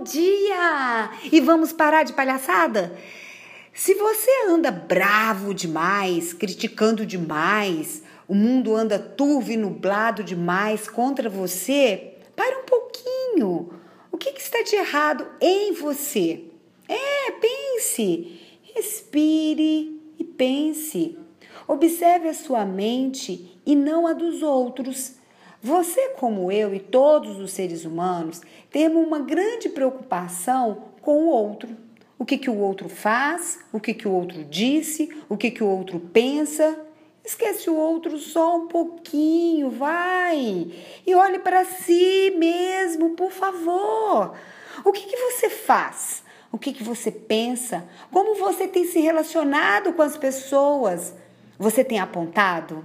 bom dia! E vamos parar de palhaçada? Se você anda bravo demais, criticando demais, o mundo anda turvo e nublado demais contra você, pare um pouquinho. O que, que está de errado em você? É, pense, respire e pense. Observe a sua mente e não a dos outros. Você, como eu e todos os seres humanos, temos uma grande preocupação com o outro. O que, que o outro faz, o que, que o outro disse, o que, que o outro pensa. Esquece o outro só um pouquinho, vai. E olhe para si mesmo, por favor. O que, que você faz? O que, que você pensa? Como você tem se relacionado com as pessoas? Você tem apontado?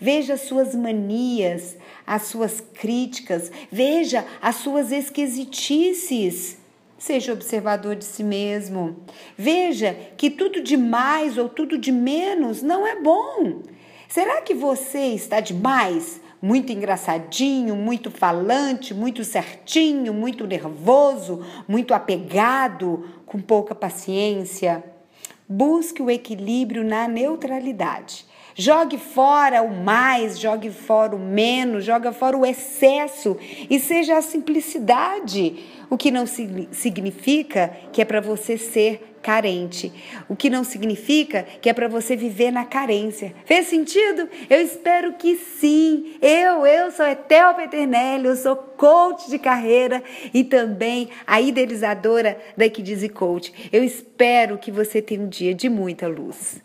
Veja as suas manias, as suas críticas, veja as suas esquisitices. Seja observador de si mesmo. Veja que tudo de mais ou tudo de menos não é bom. Será que você está demais? Muito engraçadinho, muito falante, muito certinho, muito nervoso, muito apegado, com pouca paciência? Busque o equilíbrio na neutralidade. Jogue fora o mais, jogue fora o menos, joga fora o excesso e seja a simplicidade, o que não significa que é para você ser carente, o que não significa que é para você viver na carência. Fez sentido? Eu espero que sim. Eu, eu sou Etel Peternelli, eu sou coach de carreira e também a idealizadora da Equidize Coach. Eu espero que você tenha um dia de muita luz.